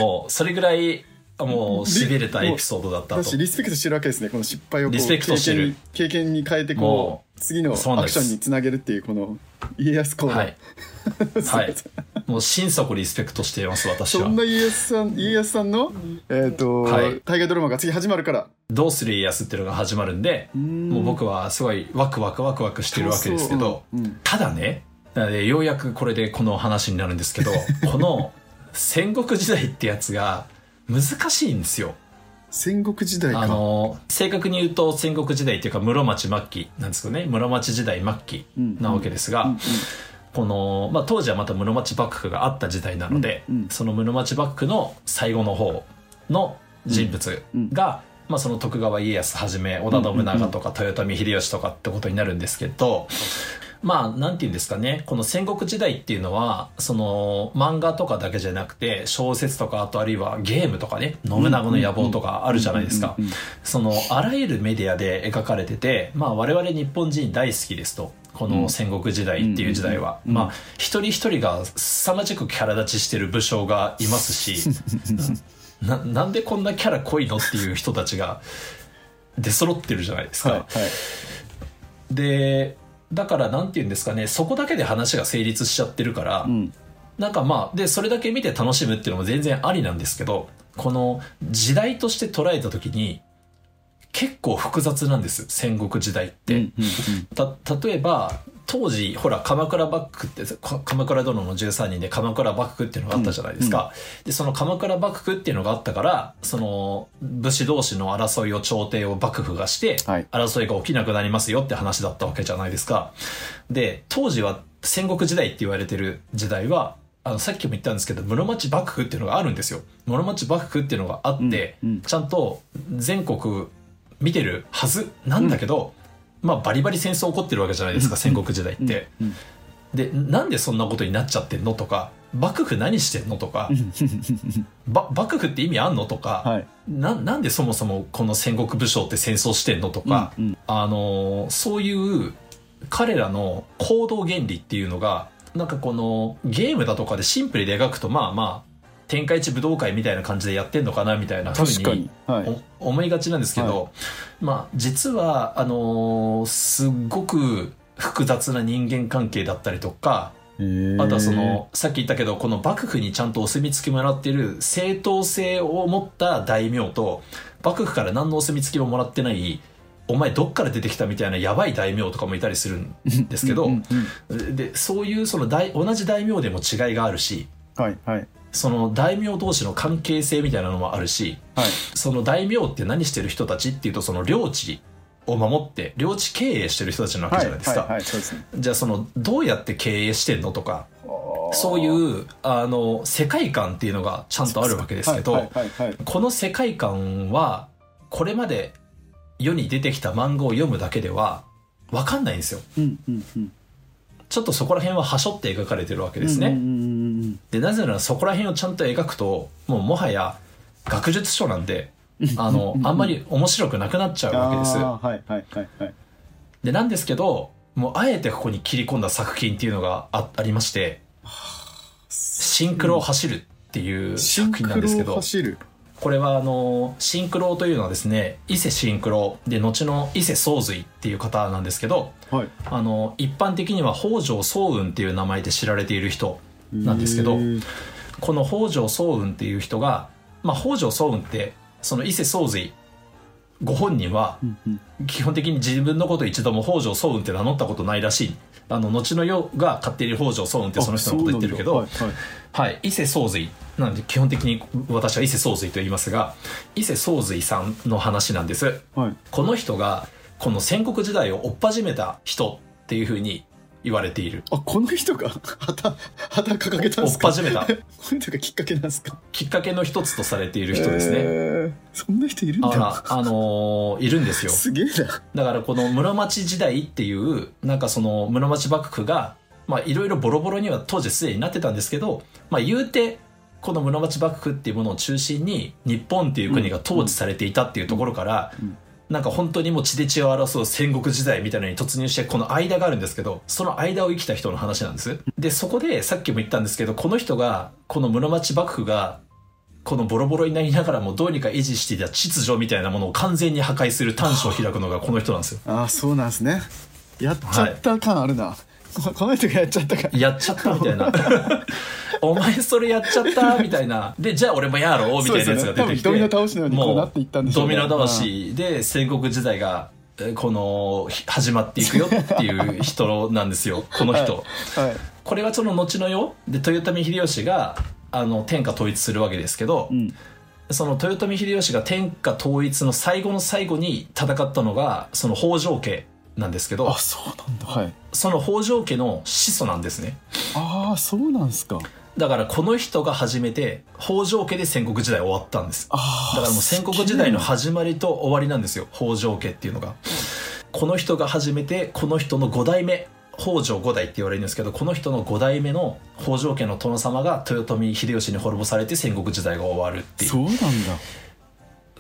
Speaker 3: もうそれぐらいもうしびれたエピソードだったと。
Speaker 2: 私リスペクトしてるわけですねこの失敗を
Speaker 3: リスペクトしてる。
Speaker 2: 経験に変えてこ
Speaker 3: も
Speaker 2: う次のアクションにつなげるっていうこの家康公の、
Speaker 3: はい。はい。もう心底リスペクトしています私は。
Speaker 2: そんな家康さん家康さんのえっ、と、
Speaker 3: はい。
Speaker 2: 大河ドラマが次始まるから。
Speaker 3: どうする家康っていうのが始まるんでもう僕はすごいワクワクワクワクしてるわけですけど、
Speaker 2: そうう。ん。
Speaker 3: ただねようやくこれでこの話になるんですけど この戦国時代ってやつが難しいんですよ。
Speaker 2: 戦国時代か。
Speaker 3: あの正確に言うと戦国時代っていうか室町末期なんですけどね。室町時代末期なわけですが、
Speaker 2: うん。うん。
Speaker 3: この、まあ、当時はまた室町幕府があった時代なので、
Speaker 2: うん。うん。
Speaker 3: その室町幕府の最後の方の人物が、まあ、その徳川家康はじめ織田信長とか豊臣秀吉とかってことになるんですけど、まあなんて言うんですかね。この戦国時代っていうのはその漫画とかだけじゃなくて小説とかあとあるいはゲームとかね。信長の野望とかあるじゃないですか。そのあらゆるメディアで描かれててまあ我々日本人大好きですと。この戦国時代っていう時代は、
Speaker 2: うん。
Speaker 3: まあ一人一人が凄まじくキャラ立ちしてる武将がいますし ななんでこんなキャラ濃いのっていう人たちが出揃ってるじゃないですか、
Speaker 2: はいはい。
Speaker 3: でだからなんて言うんですかねそこだけで話が成立しちゃってるから、
Speaker 2: うん。
Speaker 3: なんかまあでそれだけ見て楽しむっていうのも全然ありなんですけどこの時代として捉えた時に結構複雑なんです戦国時代って。例えば当時ほら鎌倉幕府ってか鎌倉殿の13人で鎌倉幕府っていうのがあったじゃないですか、でその鎌倉幕府っていうのがあったからその武士同士の争いを朝廷を幕府がして、
Speaker 2: はい。
Speaker 3: 争いが起きなくなりますよって話だったわけじゃないですか。で当時は戦国時代って言われてる時代はあのさっきも言ったんですけど室町幕府っていうのがあるんですよ。室町幕府っていうのがあって、
Speaker 2: うんうん。
Speaker 3: ちゃんと全国見てるはずなんだけど、まあバリバリ戦争起こってるわけじゃないですか、戦国時代って、
Speaker 2: うん。
Speaker 3: でなんでそんなことになっちゃってんの？とか幕府何してんの？とかば幕府って意味あんの？とか、
Speaker 2: はい。
Speaker 3: ななんでそもそもこの戦国武将って戦争してんの？とか、
Speaker 2: うんうん。
Speaker 3: あのーそういう彼らの行動原理っていうのがなんかこのゲームだとかでシンプルで描くとまあまあ天下一武道会みたいな感じでやってんのかなみたいなふう
Speaker 2: 確かに。
Speaker 3: 思いがちなんですけど、まあ実はあのーすっごく複雑な人間関係だったりとかあとはそのさっき言ったけどこの幕府にちゃんとお墨付きもらっている正当性を持った大名と幕府から何のお墨付きももらってないお前どっから出てきたみたいなやばい大名とかもいたりするんですけどでそういうその大同じ大名でも違いがあるし
Speaker 2: はいはい
Speaker 3: その大名同士の関係性みたいなのもあるし
Speaker 2: はい。
Speaker 3: その大名って何してる人たちっていうとその領地を守って領地経営してる人たちなわけ
Speaker 2: はい。
Speaker 3: じゃないですか、
Speaker 2: はい。はい。そうですね。
Speaker 3: じゃあそのどうやって経営してんのとかそういうあの世界観っていうのがちゃんとあるわけですけど。この世界観はこれまで世に出てきた漫画を読むだけでは分かんないんですよ。
Speaker 2: うん。うん。うん。
Speaker 3: ちょっとそこら辺ははしょって描かれてるわけですね、
Speaker 2: うんうんうん
Speaker 3: でなぜならそこら辺をちゃんと描くともうもはや学術書なんであのあんまり面白くなくなっちゃう
Speaker 2: うん。
Speaker 3: わけです
Speaker 2: はいはいはいはい。
Speaker 3: でなんですけどもうあえてここに切り込んだ作品っていうのがあありましてシンクロを走るっていう作品なん
Speaker 2: ク
Speaker 3: ですけど。これはあのシンクロというのはですね伊勢シンクロで後の伊勢宗瑞っていう方なんですけど
Speaker 2: はい。
Speaker 3: あの一般的には北条早雲っていう名前で知られている人なんですけどこの北条早雲っていう人が、まあ、北条早雲ってその伊勢宗瑞ご本人は基本的に自分のことを一度も北条早雲って名乗ったことないらしい。あの後の世が勝手に北条早雲ってその人のこと言ってるけど、
Speaker 2: あそうなんだ
Speaker 3: はい、伊勢宗瑞。なんで基本的に私は伊勢宗瑞と言いますが伊勢宗瑞さんの話なんです。
Speaker 2: はいはい。
Speaker 3: この人がこの戦国時代を追っ始めた人っていうふうに言われている。
Speaker 2: あこの人が 旗旗掲げたんですか？
Speaker 3: 始めた。
Speaker 2: この人がきっかけなんですか？
Speaker 3: きっかけの一つとされている人ですね、
Speaker 2: えー。そんな人いるんだ。
Speaker 3: あらあのーいるんですよ。
Speaker 2: すげえな。
Speaker 3: だからこの室町時代っていうなんかその室町幕府がまあいろいろボロボロには当時すでになってたんですけどまあ言うてこの室町幕府っていうものを中心に日本っていう国が統治されていたっていうところから、
Speaker 2: うん
Speaker 3: なんか本当にもう血で血を争う戦国時代みたいなのに突入してこの間があるんですけどその間を生きた人の話なんです。でそこでさっきも言ったんですけどこの人がこの室町幕府がこのボロボロになりながらもどうにか維持していた秩序みたいなものを完全に破壊する端緒を開くのがこの人なんですよ。
Speaker 2: ああそうなんですね。やっちゃった感あるな、こ この人がやっちゃったか
Speaker 3: やっちゃったみたいな。お前それやっちゃったみたいな。でじゃあ俺もやろうみたいなやつが出てきて
Speaker 2: ドミノ倒しのようにこう
Speaker 3: も
Speaker 2: なっていったんでしょうね。
Speaker 3: ドミノ倒し。で戦国時代がえーこのひ始まっていくよっていう人なんですよ。この人、
Speaker 2: はい。
Speaker 3: これはその後の世。で豊臣秀吉があの天下統一するわけですけど、
Speaker 2: うん。
Speaker 3: その豊臣秀吉が天下統一の最後の最後に戦ったのがその北条家なんですけど
Speaker 2: あそうなんだ。はい。
Speaker 3: その北条家の始祖なんですね。
Speaker 2: ああそうなんですか。
Speaker 3: だからこの人が初めて北条家で戦国時代終わったんです。
Speaker 2: ああ
Speaker 3: だからもう戦国時代の始まりと終わりなんですよ北条家っていうのが。この人が始めてこの人の5代目北条五代って言われるんですけどこの人の5代目の北条家の殿様が豊臣秀吉に滅ぼされて戦国時代が終わるっていう。
Speaker 2: そうなんだ。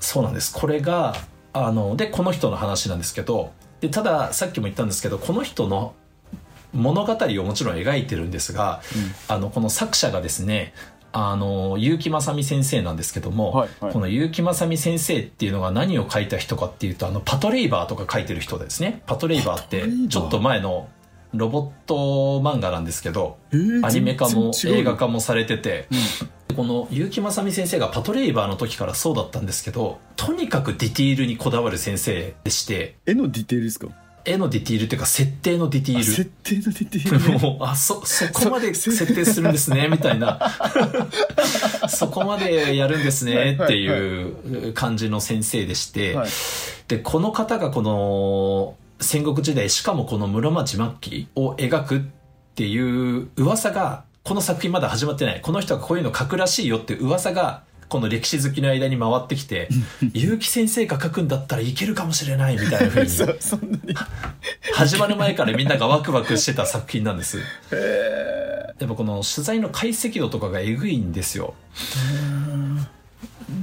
Speaker 3: そうなんです。これがあのでこの人の話なんですけどでたださっきも言ったんですけどこの人の物語をもちろん描いてるんですが、あのこの作者がですねあの結城正美先生なんですけども、
Speaker 2: はいはい。
Speaker 3: この結城正美先生っていうのが何を書いた人かっていうとあのパトレイバーとか書いてる人ですね。パトレイバーってちょっと前のロボット漫画なんですけど
Speaker 2: えー
Speaker 3: アニメ化も映画化もされてて、この結城正美先生がパトレイバーの時からそうだったんですけどとにかくディティールにこだわる先生でして
Speaker 2: 絵のディテールですか？
Speaker 3: 絵のディティールっていうか設定のディティ
Speaker 2: あ設
Speaker 3: ー
Speaker 2: 定のディテール。
Speaker 3: ル
Speaker 2: ね
Speaker 3: もうあそそこまで設定するんですねみたいな。そこまでやるんですねっていう感じの先生でして、
Speaker 2: はい。
Speaker 3: でこの方がこの戦国時代しかもこの室町末期を描くっていう噂がこの作品まだ始まってない。この人がこういうの書くらしいよって噂がこの歴史好きの間に回ってきて結城先生が書くんだったらいけるかもしれないみたいな風に
Speaker 2: そうに。
Speaker 3: 始まる前からみんながワクワクしてた作品なんです。
Speaker 2: へ
Speaker 3: やっぱこの取材の解析度とかがえぐいんですよ。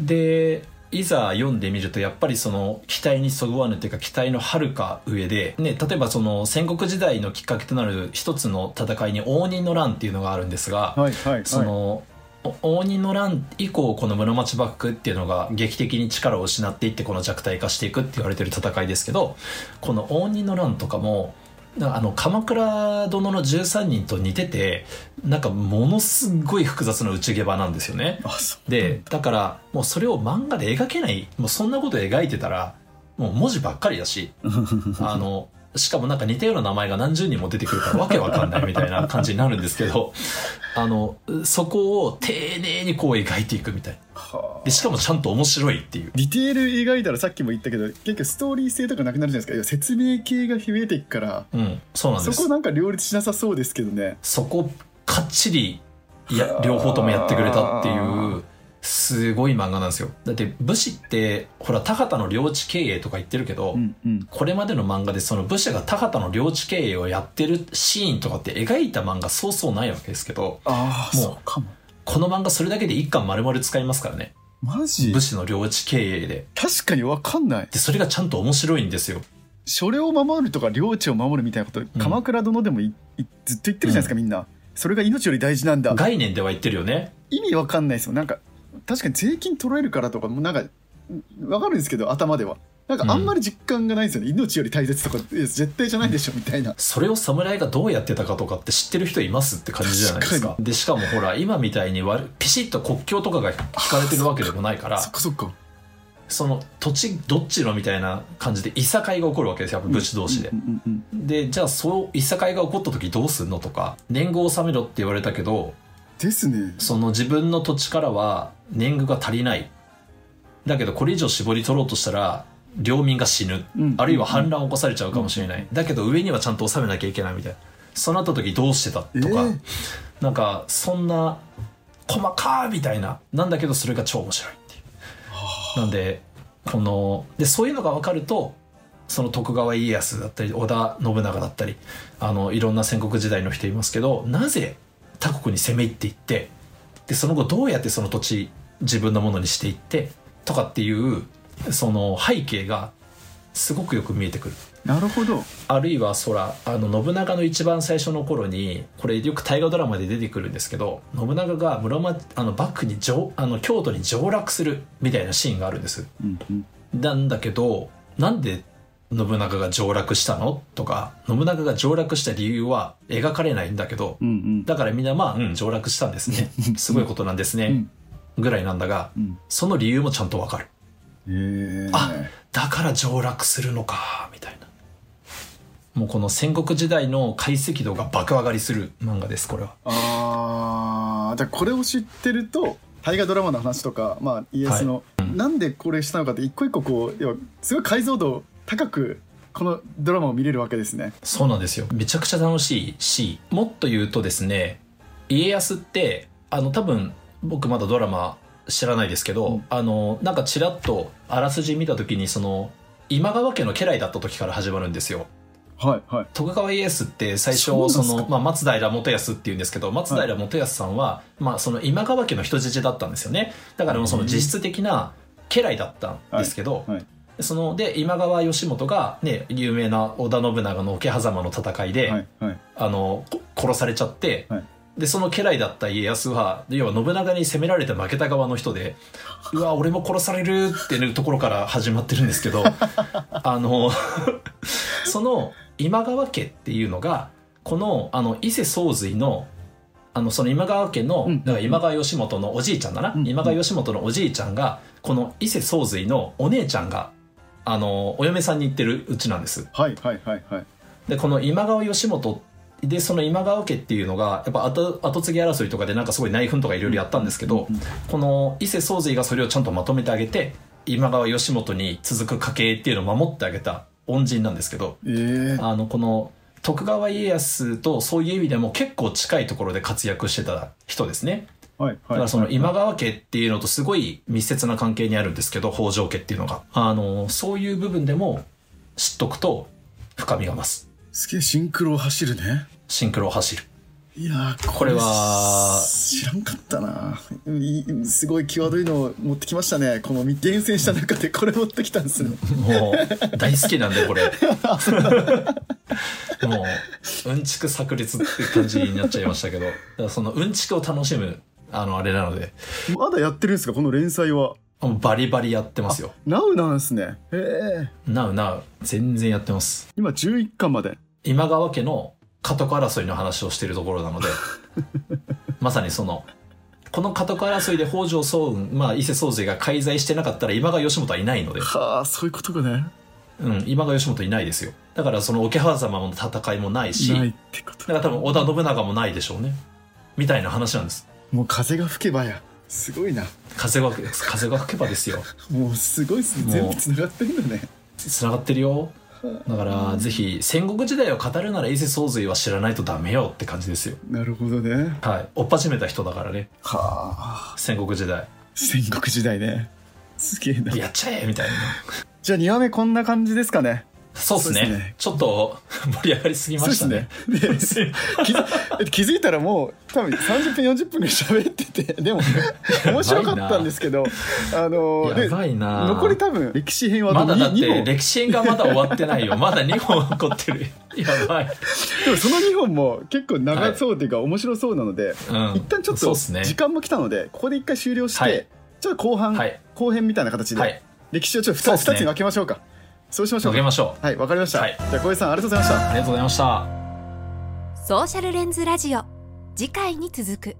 Speaker 3: でいざ読んでみるとやっぱりその期待にそぐわぬというか期待のはるか上で、ね、例えばその戦国時代のきっかけとなる一つの戦いに応仁の乱っていうのがあるんですが、
Speaker 2: ーはいはいはい。
Speaker 3: そのお応仁の乱以降この室町幕府っていうのが劇的に力を失っていってこの弱体化していくって言われてる戦いですけどこの応仁の乱とかもなあの鎌倉殿の13人と似ててなんかものすごい複雑な内毛場なんですよね。でだからもうそれを漫画で描けないもうそんなこと描いてたらもう文字ばっかりだし あのしかもなんか似たような名前が何十人も出てくるからわけわかんないみたいな感じになるんですけど あのそこを丁寧にこう描いていくみたい
Speaker 2: はあ。
Speaker 3: でしかもちゃんと面白いっていう。
Speaker 2: ディテール描いたらさっきも言ったけど結局ストーリー性とかなくなるじゃないですか。説明系が増えていくから。
Speaker 3: うんそうなんです。
Speaker 2: そこなんか両立しなさそうですけどね。
Speaker 3: そこかっちりいや両方ともやってくれたっていうすごい漫画なんですよ。だって武士ってほら田畑の領地経営とか言ってるけど、
Speaker 2: うんうん。
Speaker 3: これまでの漫画でその武士が田畑の領地経営をやってるシーンとかって描いた漫画そうそうないわけですけど
Speaker 2: ああ
Speaker 3: もう
Speaker 2: そうかも。
Speaker 3: この漫画それだけで一巻丸々使いますからね。
Speaker 2: マジ？
Speaker 3: 武士の領地経営で。
Speaker 2: 確かに分かんない。
Speaker 3: でそれがちゃんと面白いんですよ。
Speaker 2: 所領を守るとか領地を守るみたいなこと、鎌倉殿でもいいずっと言ってるじゃないですか、みんな。それが命より大事なんだ。
Speaker 3: 概念では言ってるよね。
Speaker 2: 意味わかんないですよ。なんか確かに税金取られるからとかもなんかわかるんですけど頭では。なんかあんまり実感がないんですよね、命より大切とか絶対じゃないでしょみたいな。
Speaker 3: それを侍がどうやってたかとかって知ってる人いますって感じじゃないです
Speaker 2: 確
Speaker 3: かでしかもほら今みたいにわピシッと国境とかが引かれてるわけでもないから
Speaker 2: そっかそっか。
Speaker 3: その土地どっちのみたいな感じでいさかいが起こるわけですよやっぱ武士同士で。
Speaker 2: う、んうんうん。
Speaker 3: でじゃあそういさかいが起こった時どうすんのとか。年貢を納めろって言われたけど
Speaker 2: ですね。
Speaker 3: その自分の土地からは年貢が足りない。だけどこれ以上絞り取ろうとしたら領民が死ぬ、
Speaker 2: うん。
Speaker 3: あるいは反乱を起こされちゃうかもしれない、だけど上にはちゃんと納めなきゃいけないみたいな。そうなった時どうしてたとか、
Speaker 2: えー
Speaker 3: なんかそんな細かーみたいな。なんだけどそれが超面白いっていう。なんでこのでそういうのが分かるとその徳川家康だったり織田信長だったりあのいろんな戦国時代の人いますけどなぜ他国に攻め入っていってでその後どうやってその土地自分のものにしていってとかっていうその背景がすごくよく見えてくる。
Speaker 2: なるほど。
Speaker 3: あるいはそらあの信長の一番最初の頃にこれよく大河ドラマで出てくるんですけど信長が室町あの幕府に上あの京都に上洛するみたいなシーンがあるんです。
Speaker 2: うんうん。
Speaker 3: なんだけどなんで信長が上洛したの？とか信長が上洛した理由は描かれないんだけど
Speaker 2: うんうん。
Speaker 3: だからみんなまあ、うん、上洛したんですね。すごいことなんですね、ぐらいなんだが
Speaker 2: うん。
Speaker 3: その理由もちゃんとわかる。
Speaker 2: へえ。
Speaker 3: あだから上洛するのかみたいな。もうこの戦国時代の解析度が爆上がりする漫画ですこれは。
Speaker 2: あー。じゃあこれを知ってると大河ドラマの話とか、まあ、イエスの、なんでこれしたのかって一個一個こう要はすごい解像度高くこのドラマを見れるわけですね。
Speaker 3: そうなんですよ。めちゃくちゃ楽しいしもっと言うとですね家康ってあの多分僕まだドラマ知らないですけど、
Speaker 2: うん。
Speaker 3: あのなんかちらっとあらすじ見た時にその今川家の家来だった時から始まるんですよ。
Speaker 2: はいはい。
Speaker 3: 徳川家康って最初
Speaker 2: そ
Speaker 3: の、まあ、松平元康っていうんですけど松平元康さんは、まあ、その今川家の人質だったんですよね。だからもうその実質的な家来だったんですけど、
Speaker 2: はい
Speaker 3: そので今川義元が、ね、有名な織田信長の桶狭間の戦いで、
Speaker 2: はいはい。
Speaker 3: あのこ殺されちゃって、
Speaker 2: はい。
Speaker 3: でその家来だった家康は要は信長に攻められて負けた側の人で うわ俺も殺されるっていうところから始まってるんですけど あの その今川家っていうのがこのあの伊勢宗瑞のあのその今川家の、
Speaker 2: うん。
Speaker 3: だから今川義元のおじいちゃんだな、
Speaker 2: うん。
Speaker 3: 今川義元のおじいちゃんがこの伊勢宗瑞のお姉ちゃんがあのお嫁さんに行ってるうちなんです
Speaker 2: はいはいはいはい。
Speaker 3: でこの今川義元でその今川家っていうのがやっぱ後後継ぎ争いとかでなんかすごい内紛とかいろいろやったんですけど、
Speaker 2: うん
Speaker 3: この伊勢宗瑞がそれをちゃんとまとめてあげて今川義元に続く家系っていうのを守ってあげた恩人なんですけど
Speaker 2: ええ
Speaker 3: あのこの徳川家康とそういう意味でも結構近いところで活躍してた人ですね。
Speaker 2: はいはい。
Speaker 3: だからその今川家っていうのとすごい密接な関係にあるんですけど北条家っていうのが。あのそういう部分でも知っとくと深みが増す。
Speaker 2: すげえシンクロを走るね。
Speaker 3: シンクロを走る。
Speaker 2: いやー
Speaker 3: これは
Speaker 2: 知らんかったな。すごい際どいのを持ってきましたね。この厳選した中でこれ持ってきたんですね。
Speaker 3: もう大好きなんでこれ。もううんちく炸裂って感じになっちゃいましたけど。そのうんちくを楽しむあの、あれなので、
Speaker 2: まだやってるんですか？この連載は。
Speaker 3: バリバリやってますよ。
Speaker 2: ナウなんですね。へえ。
Speaker 3: なうなう、全然やってます。
Speaker 2: 今11巻まで。
Speaker 3: 今川家の家督争いの話をしているところなので、まさにその、この家督争いで北条早雲、まあ伊勢宗瑞が介在してなかったら今川義元はいないので、
Speaker 2: はあ、そういうことかね。
Speaker 3: うん、今川義元いないですよ。だからその桶狭間の戦いもないし、
Speaker 2: ないっ
Speaker 3: だ
Speaker 2: てこと。
Speaker 3: から多分織田信長もないでしょうね。みたいな話なんです。
Speaker 2: もう風が吹けばや。すごいな。
Speaker 3: 風が、風が吹けばですよ。
Speaker 2: もうすごいっすね。全部繋がってるんだね。
Speaker 3: 繋がってるよ。だから、ぜひ、戦国時代を語るなら伊勢宗瑞は知らないとダメよって感じですよ。
Speaker 2: なるほどね。
Speaker 3: はい。追っ始めた人だからね。
Speaker 2: はあ。
Speaker 3: 戦国時代。
Speaker 2: 戦国時代ね。すげえな。
Speaker 3: やっちゃえみたいな。
Speaker 2: じゃあ2話目こんな感じですかね。
Speaker 3: そうですね
Speaker 2: ね
Speaker 3: ちょっと 盛り上がりすぎましたね。
Speaker 2: ね。で 気づ気づいたらもう多分30分40分ぐらい喋ってて、でも 面白かったんですけど、あので
Speaker 3: やばいな
Speaker 2: 残り多分歴史編は
Speaker 3: まだだっ
Speaker 2: 2
Speaker 3: て
Speaker 2: 本。
Speaker 3: 歴史編がまだ終わってないよ。まだ2本残ってる。やばい。
Speaker 2: でもその2本も結構長そうっていうか面白そうなので、
Speaker 3: うん
Speaker 2: 一旦ちょっと時間も来たので、ここで一回終了して、
Speaker 3: はい
Speaker 2: ちょっと後半、
Speaker 3: はい
Speaker 2: 後編みたいな形で、
Speaker 3: はい。
Speaker 2: 歴史をちょっと 2,
Speaker 3: そうっすね
Speaker 2: つに分けましょうか。そうしましょうか。
Speaker 3: 分けましょう。
Speaker 2: はい、わかりました。
Speaker 3: はい
Speaker 2: じゃあ小江さんありがとうございました。
Speaker 3: ありがとうございました。
Speaker 1: ソーシャルレンズラジオ次回に続く